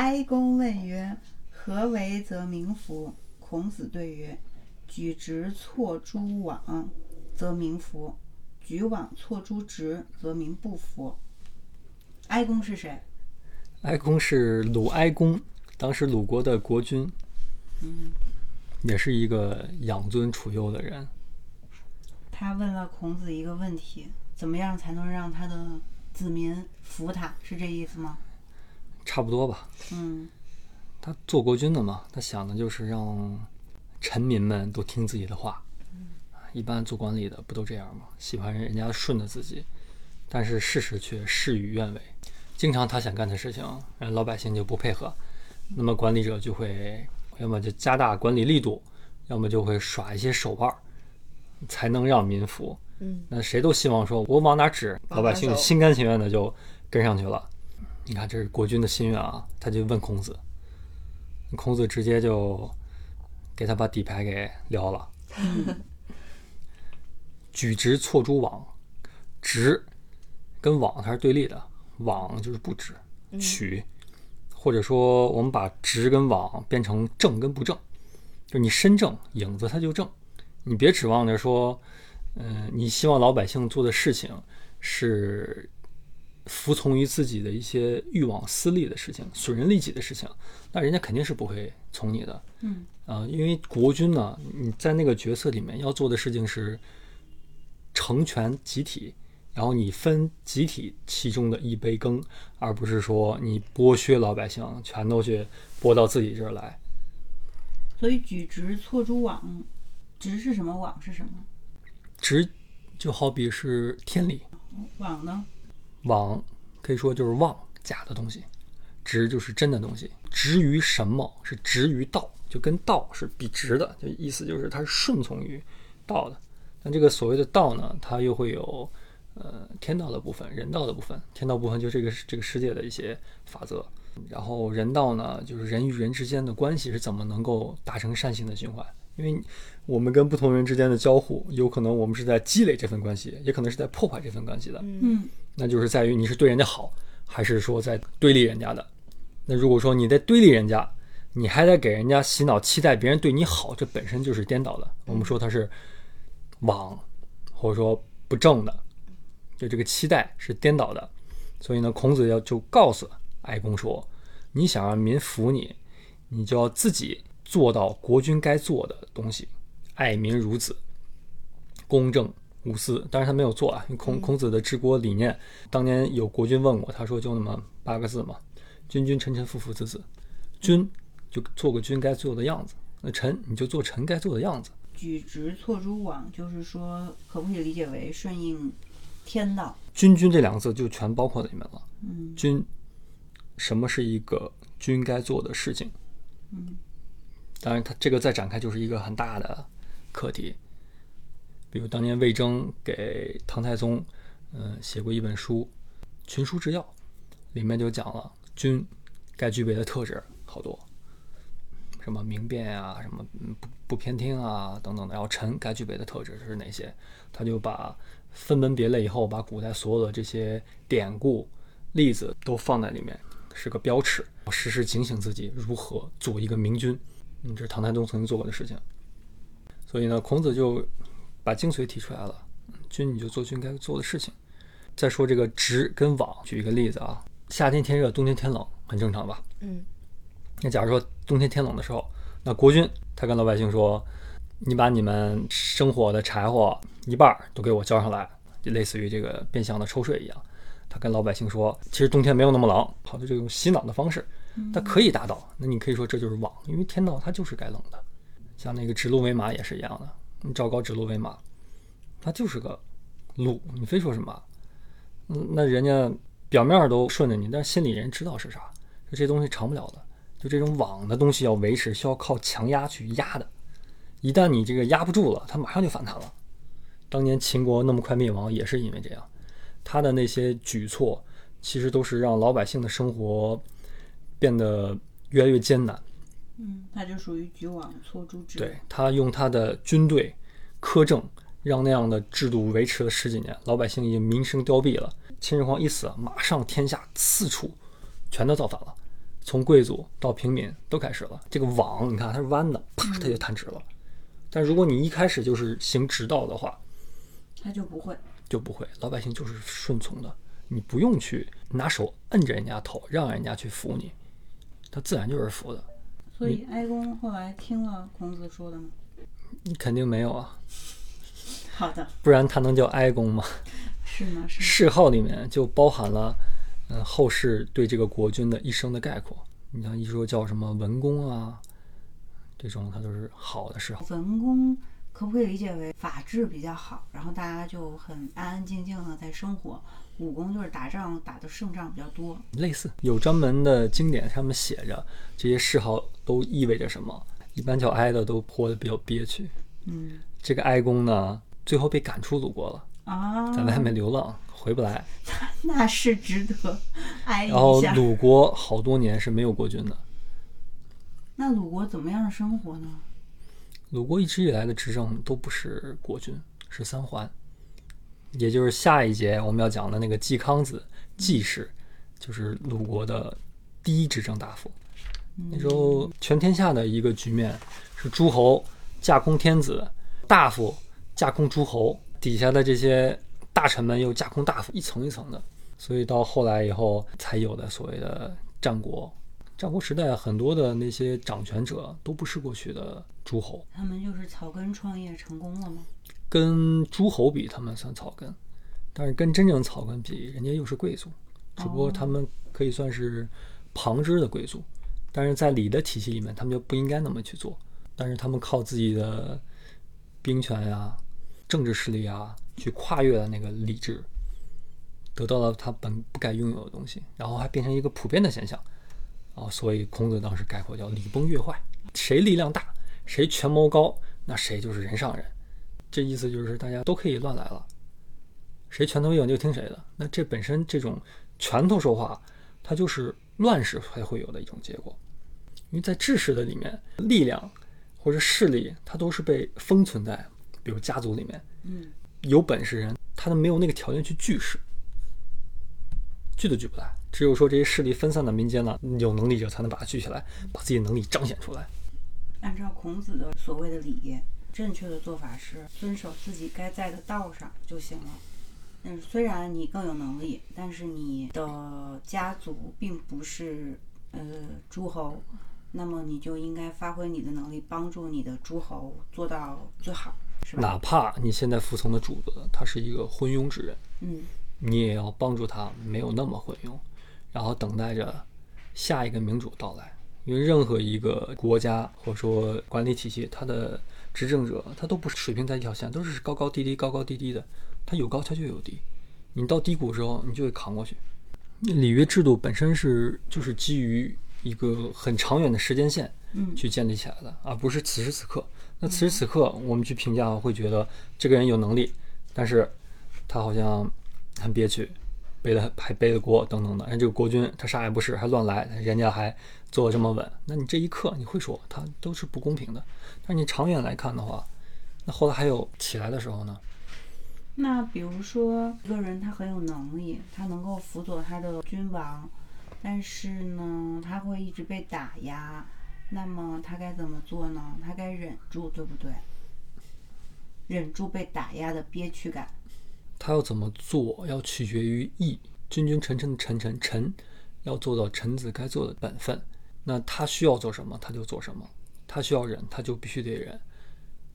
哀公问曰：“何为则民服？”孔子对曰：“举直错诸枉，则民服；举枉错诸直，则民不服。”哀公是谁？哀公是鲁哀公，当时鲁国的国君，嗯，也是一个养尊处优的人。他问了孔子一个问题：怎么样才能让他的子民服他？是这意思吗？差不多吧。嗯他做国君的嘛，他想的就是让臣民们都听自己的话。一般做管理的不都这样吗？喜欢人家顺着自己，但是事实却事与愿违。经常他想干的事情，人老百姓就不配合，那么管理者就会要么就加大管理力度，要么就会耍一些手腕儿，才能让民服。嗯，那谁都希望说，我往哪指，老百姓心甘情愿的就跟上去了。你看，这是国君的心愿啊，他就问孔子，孔子直接就给他把底牌给撩了。举直错诸枉，直跟枉它是对立的，枉就是不直，取，或者说我们把直跟枉变成正跟不正，就你身正，影子它就正，你别指望着说，嗯、你希望老百姓做的事情是服从于自己的一些欲望、私利的事情、损人利己的事情，那人家肯定是不会从你的。嗯啊、因为国君呢，你在那个角色里面要做的事情是成全集体，然后你分集体其中的一杯羹，而不是说你剥削老百姓，全都去剥到自己这儿来。所以举直错诸枉，直是什么？枉是什么？直就好比是天理，枉呢？枉可以说就是妄假的东西，直就是真的东西。直于什么？是直于道，就跟道是笔直的，就意思就是它是顺从于道的。但这个所谓的道呢，它又会有呃天道的部分、人道的部分。天道部分就这个这个世界的一些法则，然后人道呢，就是人与人之间的关系是怎么能够达成善性的循环。因为我们跟不同人之间的交互，有可能我们是在积累这份关系，也可能是在破坏这份关系的。嗯那就是在于你是对人家好，还是说在对立人家的。那如果说你在对立人家，你还在给人家洗脑，期待别人对你好，这本身就是颠倒的。我们说它是枉，或者说不正的，就这个期待是颠倒的。所以呢，孔子要就告诉哀公说，你想让民服你，你就要自己做到国君该做的东西，爱民如子，公正无私。当然他没有做啊，孔孔子的治国理念，当年有国君问我，他说就那么八个字嘛：君君臣臣父父子子。君就做个君该做的样子，那臣你就做臣该做的样子。举直错诸枉，就是说，可不可以理解为顺应天道？君君这两个字就全包括在里面了。嗯君，什么是一个君该做的事情？嗯，当然，它这个再展开就是一个很大的课题。比如当年魏征给唐太宗，嗯、写过一本书《群书治要》，里面就讲了君该具备的特质好多，什么明辨啊，什么不不偏听啊等等的。然后臣该具备的特质是哪些？他就把分门别类以后，把古代所有的这些典故例子都放在里面，是个标尺，时时警醒自己如何做一个明君。嗯，这是唐太宗曾经做过的事情。所以呢，孔子就把精髓提出来了：军你就做军该做的事情。再说这个直跟网，举一个例子啊，夏天天热，冬天天冷，很正常吧？嗯那假如说冬天天冷的时候，那国军他跟老百姓说：“你把你们生火的柴火一半儿都给我交上来，就类似于这个变相的抽税一样。”他跟老百姓说：“其实冬天没有那么冷。”好的，这种洗脑的方式，它可以达到。那你可以说这就是网，因为天道它就是该冷的。像那个指鹿为马也是一样的，你赵高指鹿为马，他就是个鹿，你非说什么？嗯，那人家表面都顺着你，但是心里人知道是啥，就这东西长不了的。就这种网的东西要维持，需要靠强压去压的。一旦你这个压不住了，它马上就反弹了。当年秦国那么快灭亡，也是因为这样。他的那些举措，其实都是让老百姓的生活变得越来越艰难。嗯，他就属于举网错诸之。对他用他的军队苛政，让那样的制度维持了十几年，老百姓已经民生凋敝了。秦始皇一死，马上天下四处全都造反了，从贵族到平民都开始了。这个网，你看它是弯的，啪，它就弹直了。但如果你一开始就是行直道的话，他就不会。就不会，老百姓就是顺从的，你不用去拿手摁着人家头，让人家去服你，他自然就是服的。所以哀公后来听了孔子说的吗？你肯定没有啊，好的，不然他能叫哀公吗？是吗？是吗。谥号里面就包含了，嗯，后世对这个国君的一生的概括。你像一说叫什么文公啊，这种他都是好的谥号。文公可不可以理解为法治比较好，然后大家就很安安静静的在生活？武功就是打仗打的胜仗比较多。类似有专门的经典上面写着这些谥号都意味着什么。一般叫哀的都活得比较憋屈。嗯这个哀公呢，最后被赶出鲁国了，啊，在外面流浪回不来。那是值得哀然后。鲁国好多年是没有国君的。那鲁国怎么样的生活呢？鲁国一直以来的执政都不是国君，是三桓，也就是下一节我们要讲的那个季康子季氏，就是鲁国的第一执政大夫。那时候全天下的一个局面是诸侯架空天子，大夫架空诸侯，底下的这些大臣们又架空大夫，一层一层的。所以到后来以后才有的所谓的战国。战国时代很多的那些掌权者都不是过去的诸侯，他们就是草根创业成功了吗？跟诸侯比，他们算草根，但是跟真正草根比，人家又是贵族，只不过他们可以算是旁支的贵族，但是在礼的体系里面，他们就不应该那么去做。但是他们靠自己的兵权呀、政治势力啊，去跨越了那个礼制，得到了他本不该拥有的东西，然后还变成一个普遍的现象。啊，所以孔子当时概括叫礼崩乐坏，谁力量大，谁权谋高，那谁就是人上人。这意思就是大家都可以乱来了，谁拳头硬就听谁的。那这本身这种拳头说话，它就是乱世才会有的一种结果。因为在治世的里面，力量或者势力，它都是被封存在，比如家族里面，嗯，有本事人，他都没有那个条件去聚势，聚都聚不来。只有说这些势力分散的民间呢，有能力者才能把它聚起来，把自己的能力彰显出来。按照孔子的所谓的礼，正确的做法是遵守自己该在的道上就行了。但是虽然你更有能力，但是你的家族并不是呃诸侯，那么你就应该发挥你的能力，帮助你的诸侯做到最好，是吧？哪怕你现在服从的主子他是一个昏庸之人，嗯你也要帮助他没有那么昏庸，然后等待着下一个民主到来。因为任何一个国家或者说管理体系，它的执政者他都不是水平在一条线，都是高高低低、高高低低的。它有高，它就有低。你到低谷之后，你就会扛过去。里约制度本身是就是基于一个很长远的时间线嗯去建立起来的，而不是此时此刻。那此时此刻，我们去评价会觉得这个人有能力，但是他好像很憋屈，背了还背了锅等等的。人这个国君他啥也不是，还乱来，人家还做的这么稳。那你这一刻你会说他都是不公平的，但是你长远来看的话，那后来还有起来的时候呢？那比如说一个人他很有能力，他能够辅佐他的君王，但是呢，他会一直被打压，那么他该怎么做呢？他该忍住，对不对？忍住被打压的憋屈感。他要怎么做，要取决于义。君君臣臣的臣臣臣，要做到臣子该做的本分。那他需要做什么，他就做什么。他需要忍，他就必须得忍。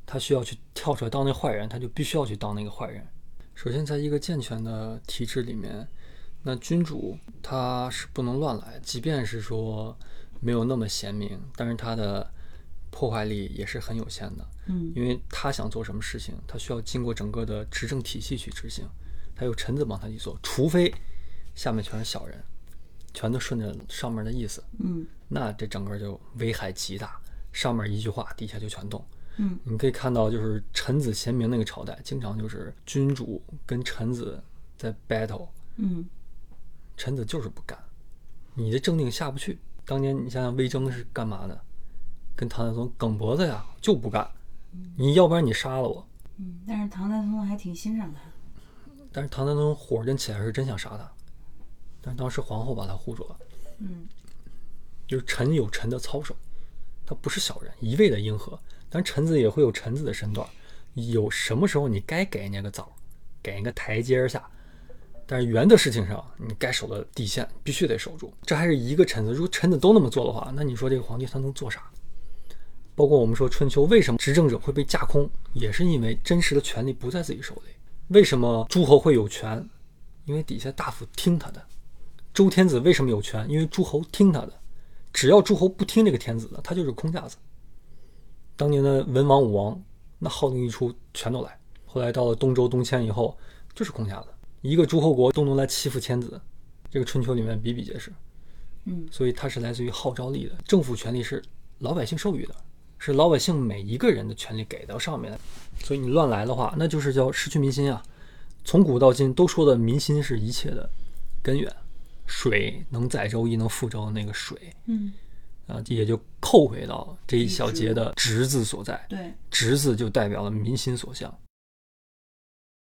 他需要去跳出来当那坏人，他就必须要去当那个坏人。首先，在一个健全的体制里面，那君主他是不能乱来，即便是说没有那么贤明，但是他的破坏力也是很有限的。嗯因为他想做什么事情，他需要经过整个的执政体系去执行，他有臣子帮他去做，除非下面全是小人，全都顺着上面的意思，嗯那这整个就危害极大，上面一句话，底下就全动。嗯你可以看到，就是臣子贤明那个朝代，经常就是君主跟臣子在 battle，嗯臣子就是不干，你的政令下不去。当年你想想魏征是干嘛的？跟唐太宗梗脖子呀，就不干。你要不然你杀了我，嗯。但是唐太宗还挺欣赏他。但是唐太宗火真起来是真想杀他，但是当时皇后把他护住了。嗯就是臣有臣的操守，他不是小人，一味的迎合。但臣子也会有臣子的身段，有什么时候你该给人家个枣，给人个台阶下。但是圆的事情上，你该守的底线必须得守住。这还是一个臣子，如果臣子都那么做的话，那你说这个皇帝他能做啥？包括我们说春秋为什么执政者会被架空，也是因为真实的权力不在自己手里。为什么诸侯会有权？因为底下大夫听他的。周天子为什么有权？因为诸侯听他的。只要诸侯不听这个天子的，他就是空架子。当年的文王、武王，那号令一出，全都来。后来到了东周、东迁以后，就是空架子。一个诸侯国都能来欺负天子，这个春秋里面比比皆是。嗯，所以它是来自于号召力的。政府权力是老百姓授予的，是老百姓每一个人的权利给到上面的。所以你乱来的话，那就是叫失去民心啊。从古到今都说的民心是一切的根源，水能载舟亦能覆舟的那个水，嗯，啊，也就扣回到这一小节的“直”字所在。对，直字就代表了民心所向。